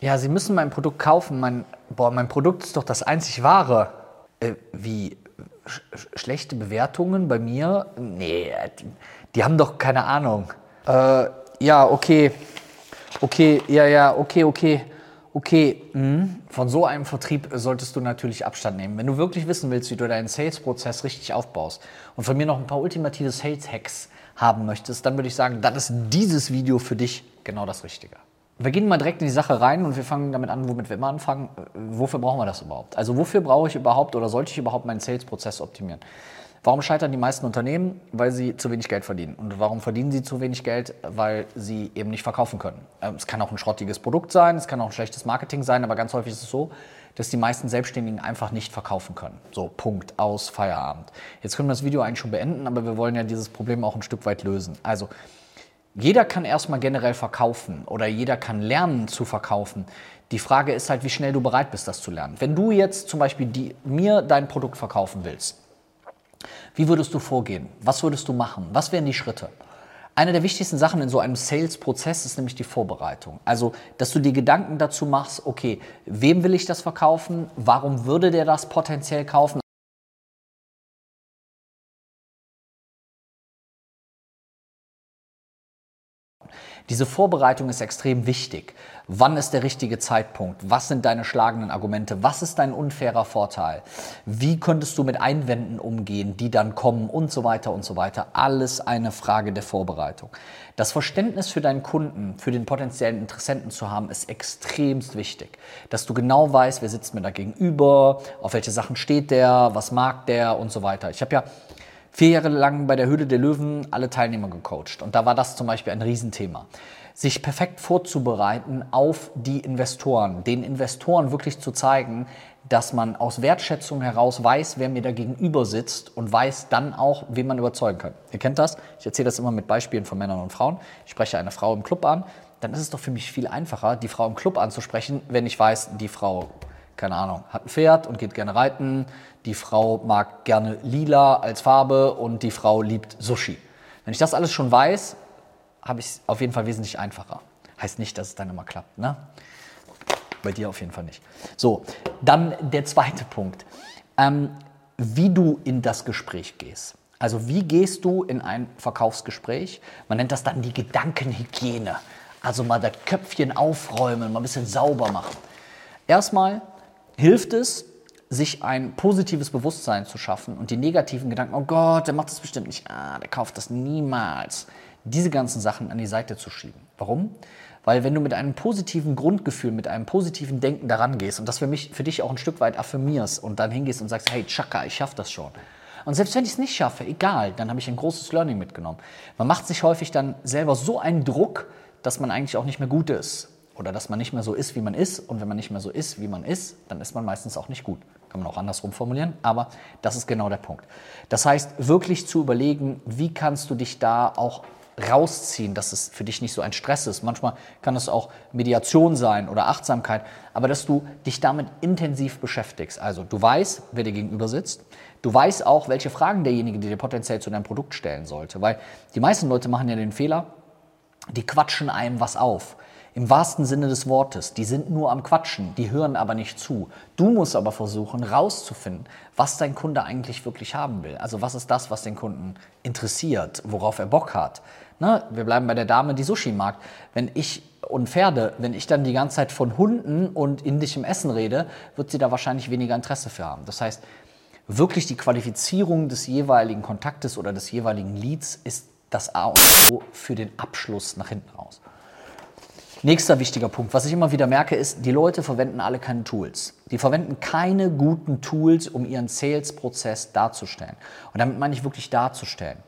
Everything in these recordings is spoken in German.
Ja, Sie müssen mein Produkt kaufen. Mein, boah, mein Produkt ist doch das einzig wahre. Äh, wie? Sch schlechte Bewertungen bei mir? Nee, die, haben doch keine Ahnung. Äh, ja, okay. Okay, ja, ja, okay, okay. Okay, mh. von so einem Vertrieb solltest du natürlich Abstand nehmen. Wenn du wirklich wissen willst, wie du deinen Sales-Prozess richtig aufbaust und von mir noch ein paar ultimative Sales-Hacks haben möchtest, dann würde ich sagen, dann ist dieses Video für dich genau das Richtige. Wir gehen mal direkt in die Sache rein und wir fangen damit an, womit wir immer anfangen. Wofür brauchen wir das überhaupt? Also wofür brauche ich überhaupt oder sollte ich überhaupt meinen Sales-Prozess optimieren? Warum scheitern die meisten Unternehmen? Weil sie zu wenig Geld verdienen. Und warum verdienen sie zu wenig Geld? Weil sie eben nicht verkaufen können. Ähm, es kann auch ein schrottiges Produkt sein, es kann auch ein schlechtes Marketing sein, aber ganz häufig ist es so, dass die meisten Selbstständigen einfach nicht verkaufen können. So, Punkt, aus, Feierabend. Jetzt können wir das Video eigentlich schon beenden, aber wir wollen ja dieses Problem auch ein Stück weit lösen. Also, jeder kann erstmal generell verkaufen oder jeder kann lernen zu verkaufen. Die Frage ist halt, wie schnell du bereit bist, das zu lernen. Wenn du jetzt zum Beispiel die, mir dein Produkt verkaufen willst, wie würdest du vorgehen? Was würdest du machen? Was wären die Schritte? Eine der wichtigsten Sachen in so einem Sales-Prozess ist nämlich die Vorbereitung. Also, dass du dir Gedanken dazu machst, okay, wem will ich das verkaufen? Warum würde der das potenziell kaufen? Diese Vorbereitung ist extrem wichtig. Wann ist der richtige Zeitpunkt? Was sind deine schlagenden Argumente? Was ist dein unfairer Vorteil? Wie könntest du mit Einwänden umgehen, die dann kommen und so weiter und so weiter? Alles eine Frage der Vorbereitung. Das Verständnis für deinen Kunden, für den potenziellen Interessenten zu haben, ist extremst wichtig. Dass du genau weißt, wer sitzt mir da gegenüber, auf welche Sachen steht der, was mag der und so weiter. Ich habe ja vier Jahre lang bei der Höhle der Löwen alle Teilnehmer gecoacht. Und da war das zum Beispiel ein Riesenthema. Sich perfekt vorzubereiten auf die Investoren, den Investoren wirklich zu zeigen, dass man aus Wertschätzung heraus weiß, wer mir da gegenüber sitzt und weiß dann auch, wen man überzeugen kann. Ihr kennt das? Ich erzähle das immer mit Beispielen von Männern und Frauen. Ich spreche eine Frau im Club an, dann ist es doch für mich viel einfacher, die Frau im Club anzusprechen, wenn ich weiß, die Frau keine Ahnung, hat ein Pferd und geht gerne reiten. Die Frau mag gerne lila als Farbe und die Frau liebt Sushi. Wenn ich das alles schon weiß, habe ich es auf jeden Fall wesentlich einfacher. Heißt nicht, dass es dann immer klappt, ne? Bei dir auf jeden Fall nicht. So, dann der zweite Punkt. Ähm, wie du in das Gespräch gehst. Also wie gehst du in ein Verkaufsgespräch? Man nennt das dann die Gedankenhygiene. Also mal das Köpfchen aufräumen, mal ein bisschen sauber machen. Erstmal hilft es, sich ein positives Bewusstsein zu schaffen und die negativen Gedanken, oh Gott, der macht das bestimmt nicht, ah, der kauft das niemals, diese ganzen Sachen an die Seite zu schieben. Warum? Weil wenn du mit einem positiven Grundgefühl, mit einem positiven Denken daran gehst und das für, mich, für dich auch ein Stück weit affirmierst und dann hingehst und sagst, hey, Chaka, ich schaffe das schon. Und selbst wenn ich es nicht schaffe, egal, dann habe ich ein großes Learning mitgenommen. Man macht sich häufig dann selber so einen Druck, dass man eigentlich auch nicht mehr gut ist oder dass man nicht mehr so ist, wie man ist. Und wenn man nicht mehr so ist, wie man ist, dann ist man meistens auch nicht gut. Kann man auch andersrum formulieren, aber das ist genau der Punkt. Das heißt, wirklich zu überlegen, wie kannst du dich da auch rausziehen, dass es für dich nicht so ein Stress ist. Manchmal kann es auch Mediation sein oder Achtsamkeit, aber dass du dich damit intensiv beschäftigst. Also du weißt, wer dir gegenüber sitzt. Du weißt auch, welche Fragen derjenige dir potenziell zu deinem Produkt stellen sollte. Weil die meisten Leute machen ja den Fehler, die quatschen einem was auf. Im wahrsten Sinne des Wortes. Die sind nur am Quatschen, die hören aber nicht zu. Du musst aber versuchen, rauszufinden, was dein Kunde eigentlich wirklich haben will. Also was ist das, was den Kunden interessiert, worauf er Bock hat. Ne? Wir bleiben bei der Dame, die Sushi mag. Wenn ich und Pferde, wenn ich dann die ganze Zeit von Hunden und indischem Essen rede, wird sie da wahrscheinlich weniger Interesse für haben. Das heißt, wirklich die Qualifizierung des jeweiligen Kontaktes oder des jeweiligen Leads ist das A und O für den Abschluss nach hinten raus. Nächster wichtiger Punkt, was ich immer wieder merke, ist, die Leute verwenden alle keine Tools. Die verwenden keine guten Tools, um ihren Sales-Prozess darzustellen. Und damit meine ich wirklich darzustellen.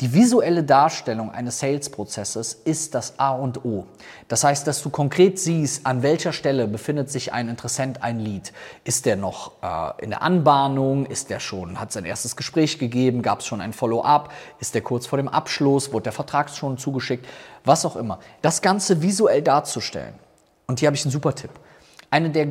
Die visuelle Darstellung eines Sales-Prozesses ist das A und O. Das heißt, dass du konkret siehst, an welcher Stelle befindet sich ein Interessent, ein Lead. Ist der noch äh, in der Anbahnung? Ist der schon, hat sein erstes Gespräch gegeben? Gab es schon ein Follow-up? Ist der kurz vor dem Abschluss? Wurde der Vertrag schon zugeschickt? Was auch immer. Das Ganze visuell darzustellen. Und hier habe ich einen super Tipp. Eine der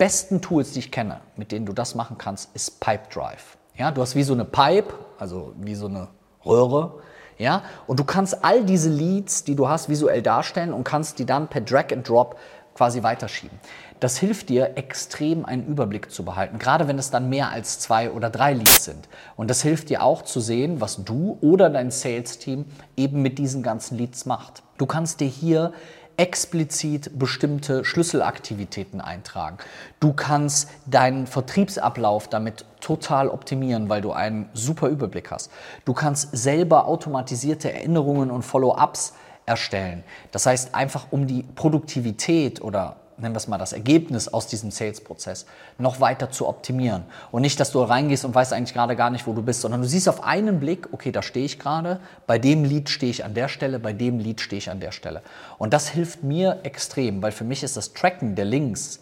besten Tools, die ich kenne, mit denen du das machen kannst, ist Pipedrive. Ja, du hast wie so eine Pipe, also wie so eine Röhre, ja, und du kannst all diese Leads, die du hast, visuell darstellen und kannst die dann per Drag and Drop quasi weiterschieben. Das hilft dir extrem einen Überblick zu behalten, gerade wenn es dann mehr als zwei oder drei Leads sind. Und das hilft dir auch zu sehen, was du oder dein Sales-Team eben mit diesen ganzen Leads macht. Du kannst dir hier explizit bestimmte Schlüsselaktivitäten eintragen. Du kannst deinen Vertriebsablauf damit total optimieren, weil du einen super Überblick hast. Du kannst selber automatisierte Erinnerungen und Follow-ups erstellen. Das heißt, einfach um die Produktivität oder nennen wir es mal das Ergebnis aus diesem Sales-Prozess, noch weiter zu optimieren. Und nicht, dass du reingehst und weißt eigentlich gerade gar nicht, wo du bist, sondern du siehst auf einen Blick, okay, da stehe ich gerade, bei dem Lied stehe ich an der Stelle, bei dem Lied stehe ich an der Stelle. Und das hilft mir extrem, weil für mich ist das Tracken der Links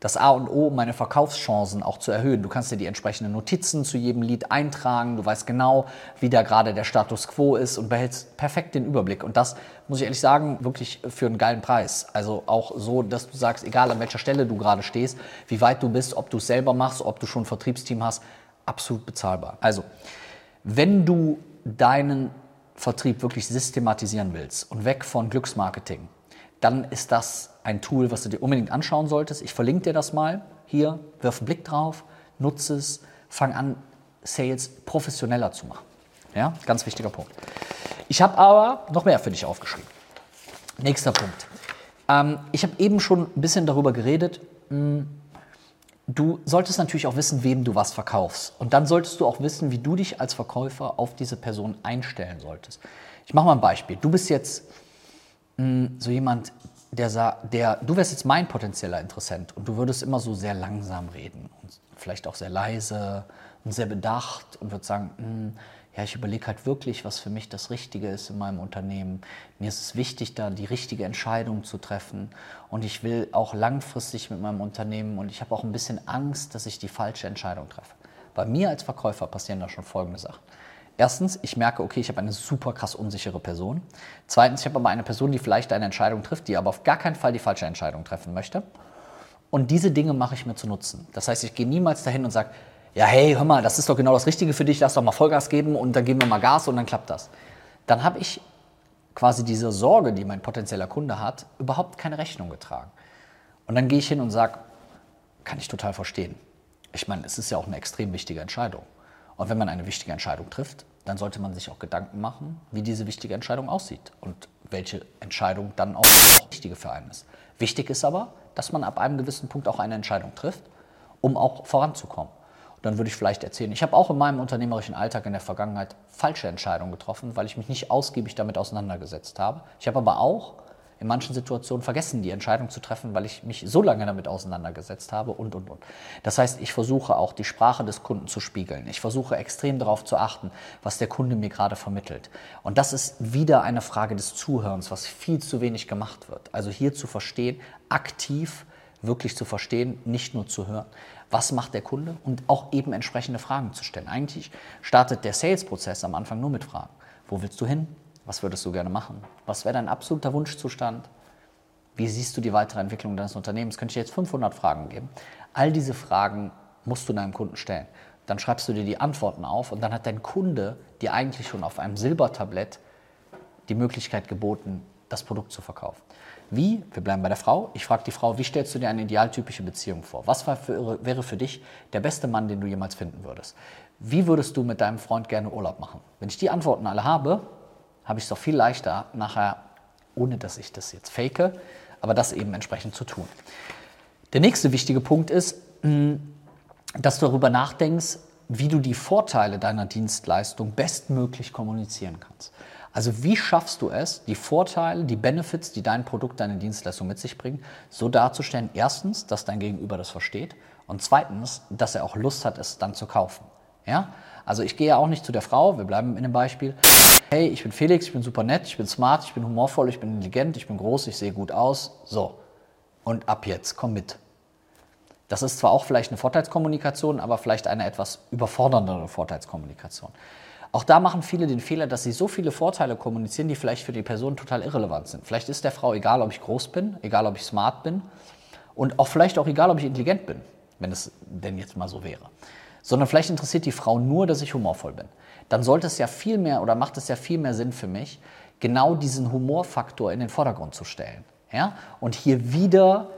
das A und O, um meine Verkaufschancen auch zu erhöhen. Du kannst dir die entsprechenden Notizen zu jedem Lied eintragen. Du weißt genau, wie da gerade der Status quo ist und behältst perfekt den Überblick. Und das muss ich ehrlich sagen, wirklich für einen geilen Preis. Also auch so, dass du sagst, egal an welcher Stelle du gerade stehst, wie weit du bist, ob du es selber machst, ob du schon ein Vertriebsteam hast, absolut bezahlbar. Also, wenn du deinen Vertrieb wirklich systematisieren willst und weg von Glücksmarketing, dann ist das ein Tool, was du dir unbedingt anschauen solltest. Ich verlinke dir das mal hier, wirf einen Blick drauf, nutze es, fang an, Sales professioneller zu machen. Ja, ganz wichtiger Punkt. Ich habe aber noch mehr für dich aufgeschrieben. Nächster Punkt. Ähm, ich habe eben schon ein bisschen darüber geredet. Hm, du solltest natürlich auch wissen, wem du was verkaufst. Und dann solltest du auch wissen, wie du dich als Verkäufer auf diese Person einstellen solltest. Ich mache mal ein Beispiel. Du bist jetzt so jemand, der, der, du wärst jetzt mein potenzieller Interessent und du würdest immer so sehr langsam reden und vielleicht auch sehr leise und sehr bedacht und würdest sagen, hm, ja, ich überlege halt wirklich, was für mich das Richtige ist in meinem Unternehmen. Mir ist es wichtig, da die richtige Entscheidung zu treffen und ich will auch langfristig mit meinem Unternehmen und ich habe auch ein bisschen Angst, dass ich die falsche Entscheidung treffe. Bei mir als Verkäufer passieren da schon folgende Sachen. Erstens, ich merke, okay, ich habe eine super krass unsichere Person. Zweitens, ich habe aber eine Person, die vielleicht eine Entscheidung trifft, die aber auf gar keinen Fall die falsche Entscheidung treffen möchte. Und diese Dinge mache ich mir zu nutzen. Das heißt, ich gehe niemals dahin und sage, ja, hey, hör mal, das ist doch genau das Richtige für dich, lass doch mal Vollgas geben und dann geben wir mal Gas und dann klappt das. Dann habe ich quasi diese Sorge, die mein potenzieller Kunde hat, überhaupt keine Rechnung getragen. Und dann gehe ich hin und sage, kann ich total verstehen. Ich meine, es ist ja auch eine extrem wichtige Entscheidung. Und wenn man eine wichtige Entscheidung trifft, dann sollte man sich auch Gedanken machen, wie diese wichtige Entscheidung aussieht und welche Entscheidung dann auch die richtige für einen ist. Wichtig ist aber, dass man ab einem gewissen Punkt auch eine Entscheidung trifft, um auch voranzukommen. Und dann würde ich vielleicht erzählen, ich habe auch in meinem unternehmerischen Alltag in der Vergangenheit falsche Entscheidungen getroffen, weil ich mich nicht ausgiebig damit auseinandergesetzt habe. Ich habe aber auch in manchen Situationen vergessen, die Entscheidung zu treffen, weil ich mich so lange damit auseinandergesetzt habe und, und, und. Das heißt, ich versuche auch die Sprache des Kunden zu spiegeln. Ich versuche extrem darauf zu achten, was der Kunde mir gerade vermittelt. Und das ist wieder eine Frage des Zuhörens, was viel zu wenig gemacht wird. Also hier zu verstehen, aktiv wirklich zu verstehen, nicht nur zu hören. Was macht der Kunde? Und auch eben entsprechende Fragen zu stellen. Eigentlich startet der Sales-Prozess am Anfang nur mit Fragen. Wo willst du hin? Was würdest du gerne machen? Was wäre dein absoluter Wunschzustand? Wie siehst du die weitere Entwicklung deines Unternehmens? Könnte ich jetzt 500 Fragen geben. All diese Fragen musst du deinem Kunden stellen. Dann schreibst du dir die Antworten auf und dann hat dein Kunde dir eigentlich schon auf einem Silbertablett die Möglichkeit geboten, das Produkt zu verkaufen. Wie? Wir bleiben bei der Frau. Ich frage die Frau, wie stellst du dir eine idealtypische Beziehung vor? Was für, wäre für dich der beste Mann, den du jemals finden würdest? Wie würdest du mit deinem Freund gerne Urlaub machen? Wenn ich die Antworten alle habe, habe ich es doch viel leichter, nachher, ohne dass ich das jetzt fake, aber das eben entsprechend zu tun. Der nächste wichtige Punkt ist, mm, dass du darüber nachdenkst, wie du die Vorteile deiner Dienstleistung bestmöglich kommunizieren kannst. Also wie schaffst du es, die Vorteile, die Benefits, die dein Produkt, deine Dienstleistung mit sich bringen, so darzustellen, erstens, dass dein Gegenüber das versteht und zweitens, dass er auch Lust hat, es dann zu kaufen. Ja? Also ich gehe ja auch nicht zu der Frau, wir bleiben in dem Beispiel. Hey, ich bin Felix, ich bin super nett, ich bin smart, ich bin humorvoll, ich bin intelligent, ich bin groß, ich sehe gut aus. So. Und ab jetzt, komm mit. Das ist zwar auch vielleicht eine Vorteilskommunikation, aber vielleicht eine etwas überforderndere Vorteilskommunikation. Auch da machen viele den Fehler, dass sie so viele Vorteile kommunizieren, die vielleicht für die Person total irrelevant sind. Vielleicht ist der Frau egal, ob ich groß bin, egal, ob ich smart bin und auch vielleicht auch egal, ob ich intelligent bin, wenn es denn jetzt mal so wäre sondern vielleicht interessiert die Frau nur, dass ich humorvoll bin. Dann sollte es ja viel mehr oder macht es ja viel mehr Sinn für mich, genau diesen Humorfaktor in den Vordergrund zu stellen. Ja? Und hier wieder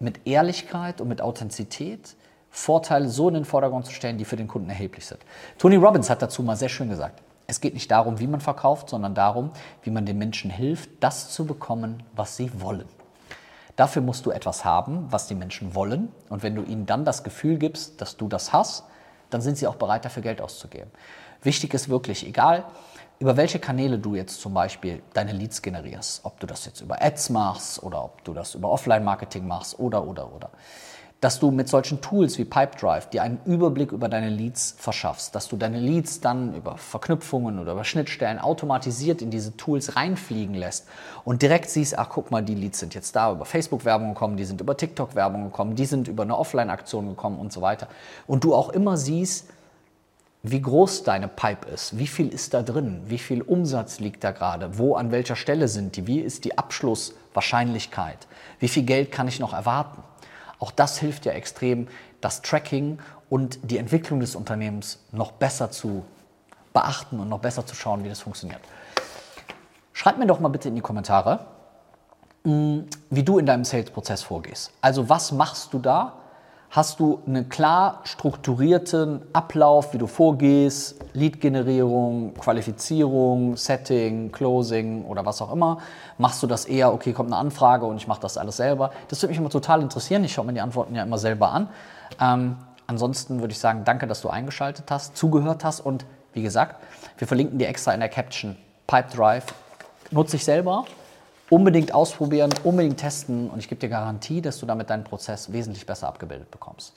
mit Ehrlichkeit und mit Authentizität Vorteile so in den Vordergrund zu stellen, die für den Kunden erheblich sind. Tony Robbins hat dazu mal sehr schön gesagt, es geht nicht darum, wie man verkauft, sondern darum, wie man den Menschen hilft, das zu bekommen, was sie wollen. Dafür musst du etwas haben, was die Menschen wollen. Und wenn du ihnen dann das Gefühl gibst, dass du das hast, dann sind sie auch bereit, dafür Geld auszugeben. Wichtig ist wirklich, egal über welche Kanäle du jetzt zum Beispiel deine Leads generierst, ob du das jetzt über Ads machst oder ob du das über Offline-Marketing machst oder, oder, oder dass du mit solchen Tools wie Pipedrive dir einen Überblick über deine Leads verschaffst, dass du deine Leads dann über Verknüpfungen oder über Schnittstellen automatisiert in diese Tools reinfliegen lässt und direkt siehst, ach guck mal, die Leads sind jetzt da über Facebook-Werbung gekommen, die sind über TikTok-Werbung gekommen, die sind über eine Offline-Aktion gekommen und so weiter. Und du auch immer siehst, wie groß deine Pipe ist, wie viel ist da drin, wie viel Umsatz liegt da gerade, wo an welcher Stelle sind die, wie ist die Abschlusswahrscheinlichkeit, wie viel Geld kann ich noch erwarten. Auch das hilft ja extrem, das Tracking und die Entwicklung des Unternehmens noch besser zu beachten und noch besser zu schauen, wie das funktioniert. Schreib mir doch mal bitte in die Kommentare, mm, wie du in deinem Sales-Prozess vorgehst. Also was machst du da, Hast du einen klar strukturierten Ablauf, wie du vorgehst, Lead-Generierung, Qualifizierung, Setting, Closing oder was auch immer? Machst du das eher, okay, kommt eine Anfrage und ich mache das alles selber? Das würde mich immer total interessieren. Ich schaue mir die Antworten ja immer selber an. Ähm, ansonsten würde ich sagen, danke, dass du eingeschaltet hast, zugehört hast und wie gesagt, wir verlinken dir extra in der Caption Pipedrive. Nutze ich selber Unbedingt ausprobieren, unbedingt testen und ich gebe dir Garantie, dass du damit deinen Prozess wesentlich besser abgebildet bekommst.